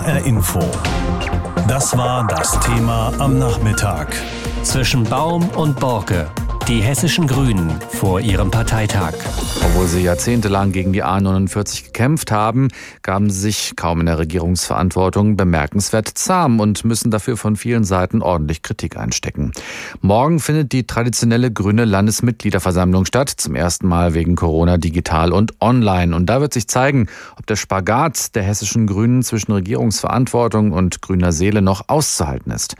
HR Info. Das war das Thema am Nachmittag. Zwischen Baum und Borke. Die hessischen Grünen vor ihrem Parteitag. Obwohl sie jahrzehntelang gegen die A49 gekämpft haben, gaben sie sich kaum in der Regierungsverantwortung bemerkenswert zahm und müssen dafür von vielen Seiten ordentlich Kritik einstecken. Morgen findet die traditionelle grüne Landesmitgliederversammlung statt, zum ersten Mal wegen Corona digital und online. Und da wird sich zeigen, ob der Spagat der hessischen Grünen zwischen Regierungsverantwortung und grüner Seele noch auszuhalten ist.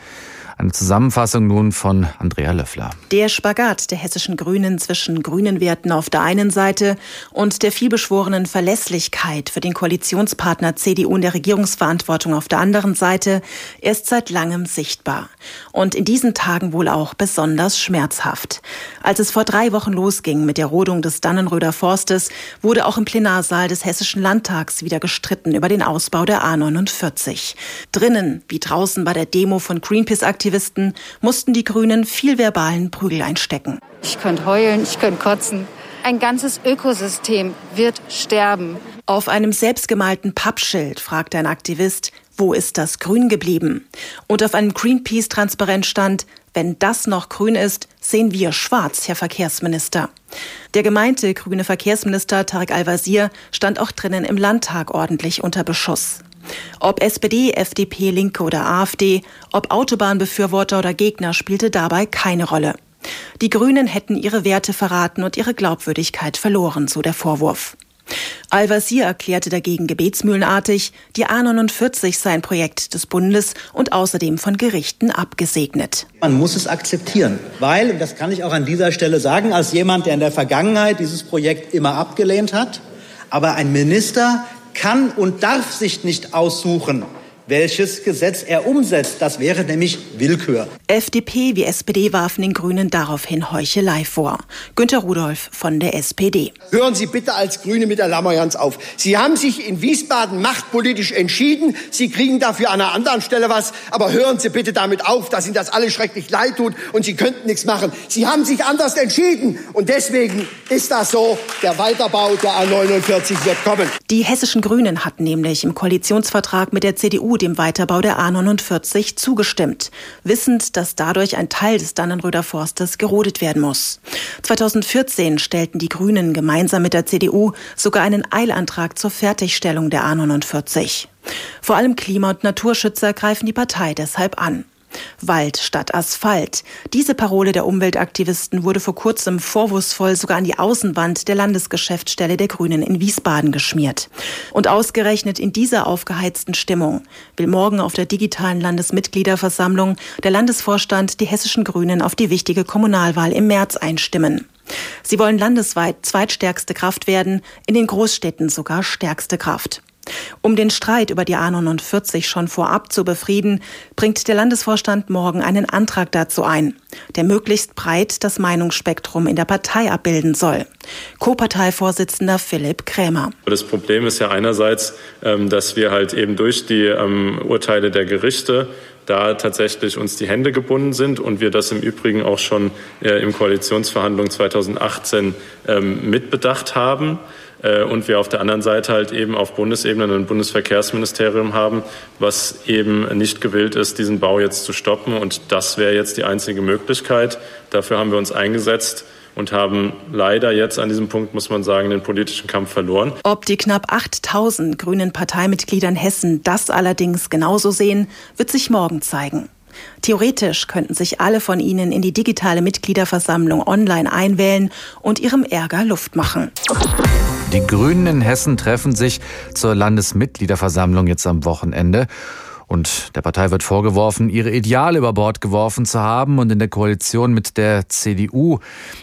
Eine Zusammenfassung nun von Andrea Löffler. Der Spagat der hessischen Grünen zwischen grünen Werten auf der einen Seite und der vielbeschworenen Verlässlichkeit für den Koalitionspartner CDU in der Regierungsverantwortung auf der anderen Seite ist seit langem sichtbar. Und in diesen Tagen wohl auch besonders schmerzhaft. Als es vor drei Wochen losging mit der Rodung des Dannenröder Forstes, wurde auch im Plenarsaal des Hessischen Landtags wieder gestritten über den Ausbau der A49. Drinnen, wie draußen bei der Demo von Greenpeace-Aktivisten, Aktivisten mussten die Grünen viel verbalen Prügel einstecken. Ich könnte heulen, ich könnte kotzen. Ein ganzes Ökosystem wird sterben. Auf einem selbstgemalten Pappschild fragte ein Aktivist, wo ist das Grün geblieben? Und auf einem Greenpeace-Transparent stand, wenn das noch grün ist, sehen wir schwarz, Herr Verkehrsminister. Der gemeinte grüne Verkehrsminister Tarek Al-Wazir stand auch drinnen im Landtag ordentlich unter Beschuss. Ob SPD, FDP, Linke oder AfD, ob Autobahnbefürworter oder Gegner spielte dabei keine Rolle. Die Grünen hätten ihre Werte verraten und ihre Glaubwürdigkeit verloren, so der Vorwurf. Al-Wazir erklärte dagegen gebetsmühlenartig, die A49 sei ein Projekt des Bundes und außerdem von Gerichten abgesegnet. Man muss es akzeptieren, weil, und das kann ich auch an dieser Stelle sagen, als jemand, der in der Vergangenheit dieses Projekt immer abgelehnt hat, aber ein Minister, kann und darf sich nicht aussuchen, welches Gesetz er umsetzt. Das wäre nämlich Willkür. FDP wie SPD warfen den Grünen daraufhin Heuchelei vor. Günter Rudolph von der SPD. Hören Sie bitte als Grüne mit der Lammerjans auf. Sie haben sich in Wiesbaden machtpolitisch entschieden. Sie kriegen dafür an einer anderen Stelle was. Aber hören Sie bitte damit auf, dass Ihnen das alles schrecklich leid tut und Sie könnten nichts machen. Sie haben sich anders entschieden. Und deswegen ist das so. Der Weiterbau der A49 wird kommen. Die hessischen Grünen hatten nämlich im Koalitionsvertrag mit der CDU dem Weiterbau der A49 zugestimmt, wissend, dass dadurch ein Teil des Dannenröder Forstes gerodet werden muss. 2014 stellten die Grünen gemeinsam mit der CDU sogar einen Eilantrag zur Fertigstellung der A49. Vor allem Klima- und Naturschützer greifen die Partei deshalb an. Wald statt Asphalt. Diese Parole der Umweltaktivisten wurde vor kurzem vorwurfsvoll sogar an die Außenwand der Landesgeschäftsstelle der Grünen in Wiesbaden geschmiert. Und ausgerechnet in dieser aufgeheizten Stimmung will morgen auf der digitalen Landesmitgliederversammlung der Landesvorstand die hessischen Grünen auf die wichtige Kommunalwahl im März einstimmen. Sie wollen landesweit zweitstärkste Kraft werden, in den Großstädten sogar stärkste Kraft. Um den Streit über die A49 schon vorab zu befrieden, bringt der Landesvorstand morgen einen Antrag dazu ein, der möglichst breit das Meinungsspektrum in der Partei abbilden soll. Co-Parteivorsitzender Philipp Krämer. Das Problem ist ja einerseits, ähm, dass wir halt eben durch die ähm, Urteile der Gerichte da tatsächlich uns die Hände gebunden sind und wir das im Übrigen auch schon äh, im Koalitionsverhandlungen 2018 ähm, mitbedacht haben. Äh, und wir auf der anderen Seite halt eben auf Bundesebene ein Bundesverkehrsministerium haben, was eben nicht gewillt ist, diesen Bau jetzt zu stoppen. Und das wäre jetzt die einzige Möglichkeit. Dafür haben wir uns eingesetzt und haben leider jetzt an diesem Punkt, muss man sagen, den politischen Kampf verloren. Ob die knapp 8000 grünen Parteimitglieder in Hessen das allerdings genauso sehen, wird sich morgen zeigen. Theoretisch könnten sich alle von ihnen in die digitale Mitgliederversammlung online einwählen und ihrem Ärger Luft machen. Die Grünen in Hessen treffen sich zur Landesmitgliederversammlung jetzt am Wochenende. Und der Partei wird vorgeworfen, ihre Ideale über Bord geworfen zu haben und in der Koalition mit der CDU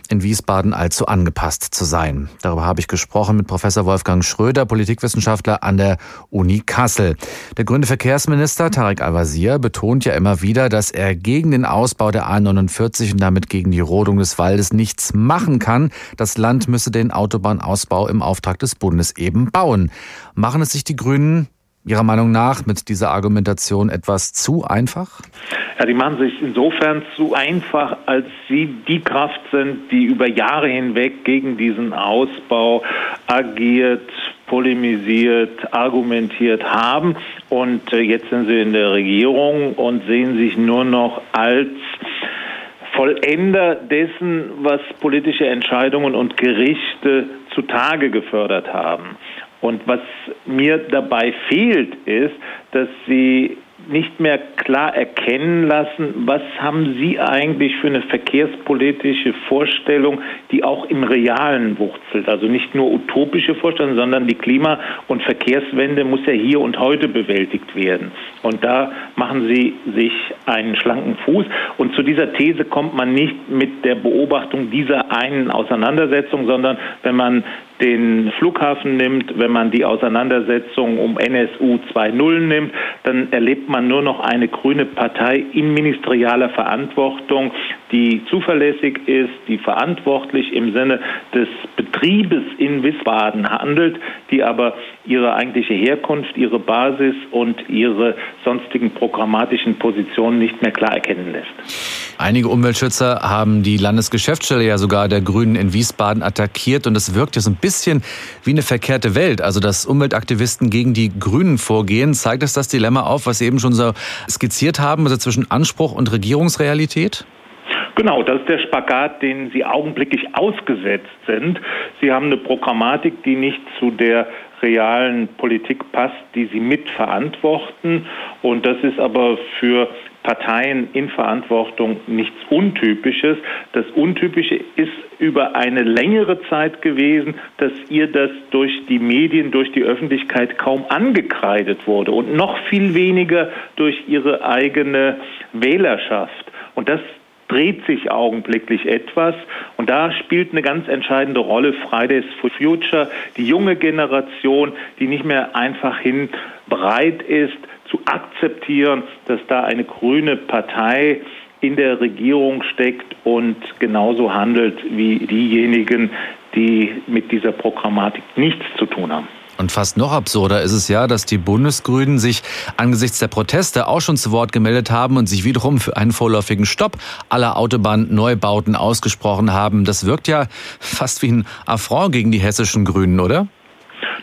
in Wiesbaden allzu angepasst zu sein. Darüber habe ich gesprochen mit Professor Wolfgang Schröder, Politikwissenschaftler an der Uni Kassel. Der grüne Verkehrsminister Tarek Al-Wazir betont ja immer wieder, dass er gegen den Ausbau der A49 und damit gegen die Rodung des Waldes nichts machen kann. Das Land müsse den Autobahnausbau im Auftrag des Bundes eben bauen. Machen es sich die Grünen Ihrer Meinung nach mit dieser Argumentation etwas zu einfach? Ja, die machen sich insofern zu einfach, als sie die Kraft sind, die über Jahre hinweg gegen diesen Ausbau agiert, polemisiert, argumentiert haben. Und äh, jetzt sind sie in der Regierung und sehen sich nur noch als Vollender dessen, was politische Entscheidungen und Gerichte zutage gefördert haben. Und was mir dabei fehlt, ist, dass sie nicht mehr klar erkennen lassen, was haben Sie eigentlich für eine verkehrspolitische Vorstellung, die auch im Realen wurzelt. Also nicht nur utopische Vorstellungen, sondern die Klima- und Verkehrswende muss ja hier und heute bewältigt werden. Und da machen Sie sich einen schlanken Fuß. Und zu dieser These kommt man nicht mit der Beobachtung dieser einen Auseinandersetzung, sondern wenn man den Flughafen nimmt, wenn man die Auseinandersetzung um NSU 2.0 nimmt, dann erlebt man nur noch eine grüne Partei in ministerialer Verantwortung, die zuverlässig ist, die verantwortlich im Sinne des Betriebes in Wiesbaden handelt, die aber ihre eigentliche Herkunft, ihre Basis und ihre sonstigen programmatischen Positionen nicht mehr klar erkennen lässt. Einige Umweltschützer haben die Landesgeschäftsstelle ja sogar der Grünen in Wiesbaden attackiert und es wirkt ja so ein bisschen wie eine verkehrte Welt. Also, dass Umweltaktivisten gegen die Grünen vorgehen, zeigt es das Dilemma auf, was Sie eben schon so skizziert haben, also zwischen Anspruch und Regierungsrealität? Genau, das ist der Spagat, den Sie augenblicklich ausgesetzt sind. Sie haben eine Programmatik, die nicht zu der realen Politik passt, die Sie mitverantworten. Und das ist aber für Parteien in Verantwortung nichts Untypisches. Das Untypische ist über eine längere Zeit gewesen, dass ihr das durch die Medien, durch die Öffentlichkeit kaum angekreidet wurde und noch viel weniger durch ihre eigene Wählerschaft. Und das dreht sich augenblicklich etwas. Und da spielt eine ganz entscheidende Rolle Fridays for Future, die junge Generation, die nicht mehr einfach hin bereit ist, zu akzeptieren, dass da eine grüne Partei in der Regierung steckt und genauso handelt wie diejenigen, die mit dieser Programmatik nichts zu tun haben. Und fast noch absurder ist es ja, dass die Bundesgrünen sich angesichts der Proteste auch schon zu Wort gemeldet haben und sich wiederum für einen vorläufigen Stopp aller Autobahnneubauten ausgesprochen haben. Das wirkt ja fast wie ein Affront gegen die hessischen Grünen, oder?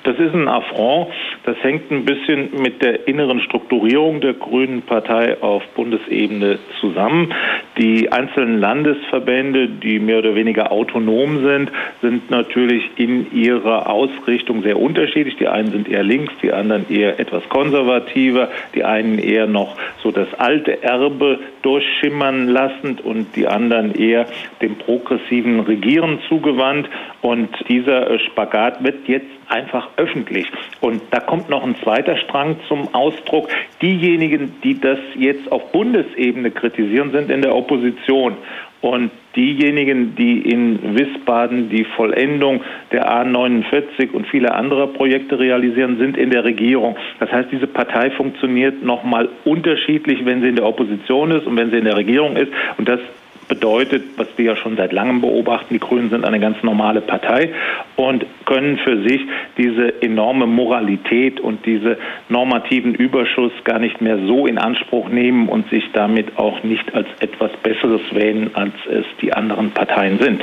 Das ist ein Affront. Das hängt ein bisschen mit der inneren Strukturierung der Grünen Partei auf Bundesebene zusammen. Die einzelnen Landesverbände, die mehr oder weniger autonom sind, sind natürlich in ihrer Ausrichtung sehr unterschiedlich. Die einen sind eher links, die anderen eher etwas konservativer, die einen eher noch so das alte Erbe durchschimmern lassend und die anderen eher dem progressiven Regieren zugewandt. Und dieser Spagat wird jetzt einfach öffentlich. Und da kommt noch ein zweiter Strang zum Ausdruck. Diejenigen, die das jetzt auf Bundesebene kritisieren, sind in der Opposition. Und diejenigen, die in Wiesbaden die Vollendung der A49 und viele andere Projekte realisieren, sind in der Regierung. Das heißt, diese Partei funktioniert nochmal unterschiedlich, wenn sie in der Opposition ist und wenn sie in der Regierung ist. Und das bedeutet, was wir ja schon seit langem beobachten, die Grünen sind eine ganz normale Partei und können für sich diese enorme Moralität und diese normativen Überschuss gar nicht mehr so in Anspruch nehmen und sich damit auch nicht als etwas Besseres wählen, als es die anderen Parteien sind.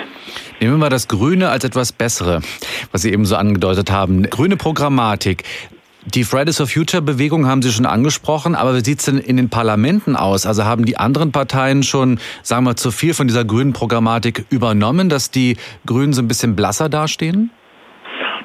Nehmen wir mal das Grüne als etwas Bessere, was Sie eben so angedeutet haben. Grüne Programmatik. Die Fridays for Future Bewegung haben Sie schon angesprochen, aber wie sieht es denn in den Parlamenten aus? Also haben die anderen Parteien schon, sagen wir, zu viel von dieser grünen Programmatik übernommen, dass die Grünen so ein bisschen blasser dastehen?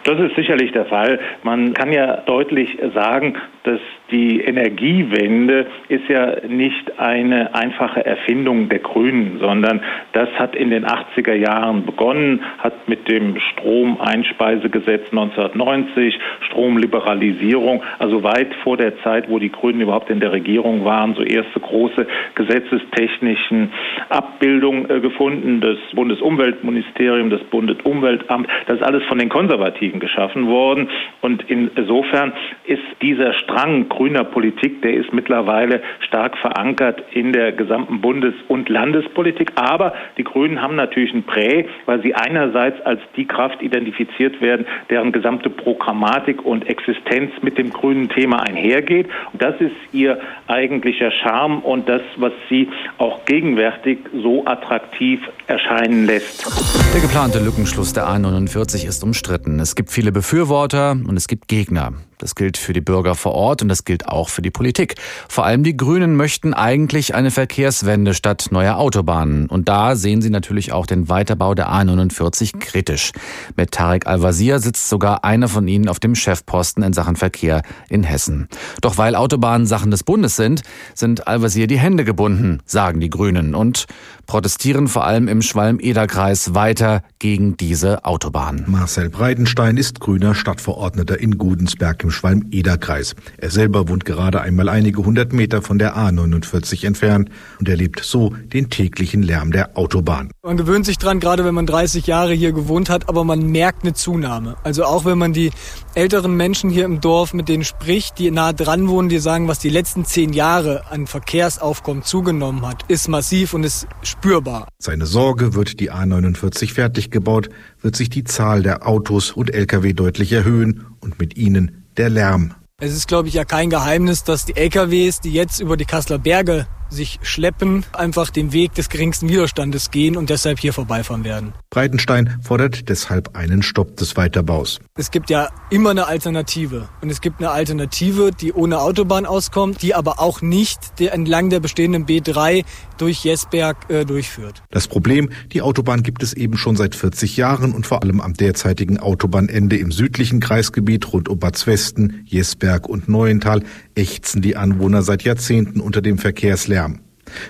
Das ist sicherlich der Fall. Man kann ja deutlich sagen, dass die Energiewende ist ja nicht eine einfache Erfindung der Grünen, sondern das hat in den 80er Jahren begonnen, hat mit dem Stromeinspeisegesetz 1990, Stromliberalisierung, also weit vor der Zeit, wo die Grünen überhaupt in der Regierung waren, so erste große gesetzestechnischen Abbildungen äh, gefunden. Das Bundesumweltministerium, das Bundesumweltamt, das ist alles von den Konservativen geschaffen worden. Und insofern ist dieser Strang grüner Politik, der ist mittlerweile stark verankert in der gesamten Bundes- und Landespolitik. Aber die Grünen haben natürlich ein Prä, weil sie einerseits als die Kraft identifiziert werden, deren gesamte Programmatik und Existenz mit dem grünen Thema einhergeht. Und das ist ihr eigentlicher Charme und das, was sie auch gegenwärtig so attraktiv erscheinen lässt. Der geplante Lückenschluss der A49 ist umstritten. Es gibt viele Befürworter und es gibt Gegner. Das gilt für die Bürger vor Ort und das gilt auch für die Politik. Vor allem die Grünen möchten eigentlich eine Verkehrswende statt neuer Autobahnen. Und da sehen sie natürlich auch den Weiterbau der A49 kritisch. Mit Tarek Al-Wazir sitzt sogar einer von ihnen auf dem Chefposten in Sachen Verkehr in Hessen. Doch weil Autobahnen Sachen des Bundes sind, sind Al-Wazir die Hände gebunden, sagen die Grünen und protestieren vor allem im Schwalm-Eder-Kreis weiter gegen diese Autobahn. Marcel Breitenstein ist grüner Stadtverordneter in Gudensberg im Schwalm-Eder-Kreis. Er selber wohnt gerade einmal einige hundert Meter von der A49 entfernt und erlebt so den täglichen Lärm der Autobahn. Man gewöhnt sich dran, gerade wenn man 30 Jahre hier gewohnt hat, aber man merkt eine Zunahme. Also auch wenn man die älteren Menschen hier im Dorf mit denen spricht, die nah dran wohnen, die sagen, was die letzten zehn Jahre an Verkehrsaufkommen zugenommen hat, ist massiv und ist spürbar. Seine Sorge, wird die A49 fertig gebaut, wird sich die Zahl der Autos und Lkw deutlich erhöhen und mit ihnen der Lärm. Es ist, glaube ich, ja kein Geheimnis, dass die LKWs, die jetzt über die Kasseler Berge sich schleppen, einfach den Weg des geringsten Widerstandes gehen und deshalb hier vorbeifahren werden. Breitenstein fordert deshalb einen Stopp des Weiterbaus. Es gibt ja immer eine Alternative. Und es gibt eine Alternative, die ohne Autobahn auskommt, die aber auch nicht entlang der bestehenden B3 durch Jesberg äh, durchführt. Das Problem, die Autobahn gibt es eben schon seit 40 Jahren und vor allem am derzeitigen Autobahnende im südlichen Kreisgebiet rund um Bad Westen, Jesberg und Neuental ächzen die Anwohner seit Jahrzehnten unter dem Verkehrslärm.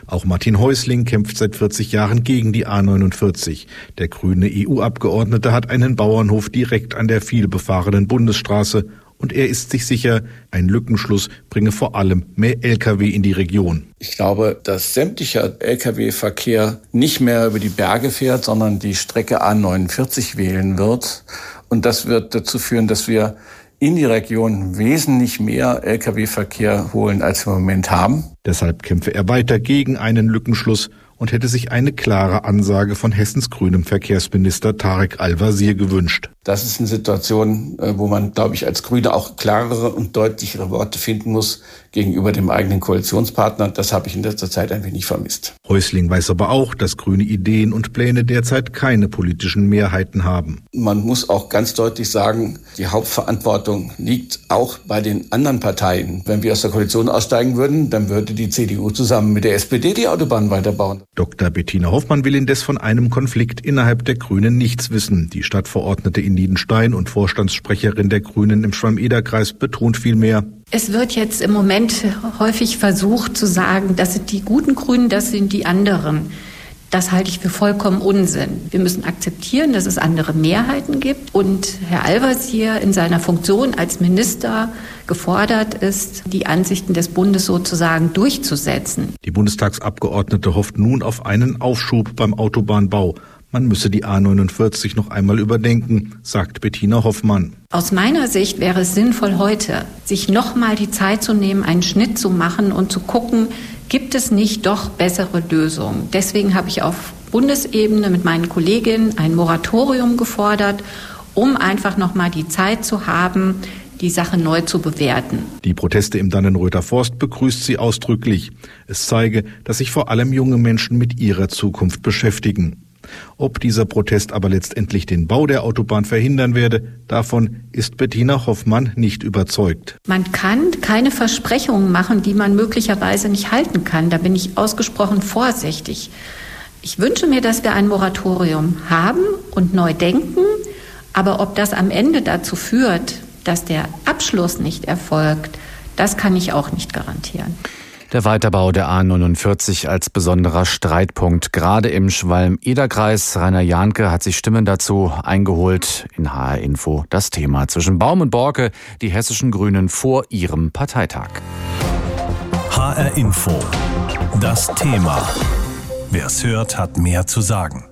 Auch Martin Häusling kämpft seit 40 Jahren gegen die A49. Der grüne EU-Abgeordnete hat einen Bauernhof direkt an der vielbefahrenen Bundesstraße und er ist sich sicher, ein Lückenschluss bringe vor allem mehr Lkw in die Region. Ich glaube, dass sämtlicher Lkw-Verkehr nicht mehr über die Berge fährt, sondern die Strecke A49 wählen wird. Und das wird dazu führen, dass wir in die Region wesentlich mehr Lkw-Verkehr holen, als wir im Moment haben. Deshalb kämpfe er weiter gegen einen Lückenschluss und hätte sich eine klare Ansage von Hessens grünem Verkehrsminister Tarek Al-Wazir gewünscht. Das ist eine Situation, äh, wo man, glaube ich, als Grüne auch klarere und deutlichere Worte finden muss gegenüber dem eigenen Koalitionspartner. Das habe ich in letzter Zeit ein wenig vermisst. Häusling weiß aber auch, dass grüne Ideen und Pläne derzeit keine politischen Mehrheiten haben. Man muss auch ganz deutlich sagen, die Hauptverantwortung liegt auch bei den anderen Parteien. Wenn wir aus der Koalition aussteigen würden, dann würde die CDU zusammen mit der SPD die Autobahn weiterbauen. Dr. Bettina Hoffmann will indes von einem Konflikt innerhalb der Grünen nichts wissen. Die Stadtverordnete in Niedenstein und Vorstandssprecherin der Grünen im Schwamm-Eder-Kreis betont vielmehr, es wird jetzt im Moment häufig versucht zu sagen, das sind die guten Grünen, das sind die anderen. Das halte ich für vollkommen Unsinn. Wir müssen akzeptieren, dass es andere Mehrheiten gibt und Herr Al-Wazir in seiner Funktion als Minister gefordert ist, die Ansichten des Bundes sozusagen durchzusetzen. Die Bundestagsabgeordnete hofft nun auf einen Aufschub beim Autobahnbau. Man müsse die A49 noch einmal überdenken, sagt Bettina Hoffmann. Aus meiner Sicht wäre es sinnvoll, heute sich noch mal die Zeit zu nehmen, einen Schnitt zu machen und zu gucken, gibt es nicht doch bessere Lösungen. Deswegen habe ich auf Bundesebene mit meinen Kolleginnen ein Moratorium gefordert, um einfach noch mal die Zeit zu haben, die Sache neu zu bewerten. Die Proteste im Dannenröder Forst begrüßt sie ausdrücklich. Es zeige, dass sich vor allem junge Menschen mit ihrer Zukunft beschäftigen. Ob dieser Protest aber letztendlich den Bau der Autobahn verhindern werde, davon ist Bettina Hoffmann nicht überzeugt. Man kann keine Versprechungen machen, die man möglicherweise nicht halten kann. Da bin ich ausgesprochen vorsichtig. Ich wünsche mir, dass wir ein Moratorium haben und neu denken. Aber ob das am Ende dazu führt, dass der Abschluss nicht erfolgt, das kann ich auch nicht garantieren. Der Weiterbau der A49 als besonderer Streitpunkt, gerade im Schwalm-Eder-Kreis. Rainer Jahnke hat sich Stimmen dazu eingeholt. In HR Info das Thema zwischen Baum und Borke, die hessischen Grünen vor ihrem Parteitag. HR Info. Das Thema. Wer es hört, hat mehr zu sagen.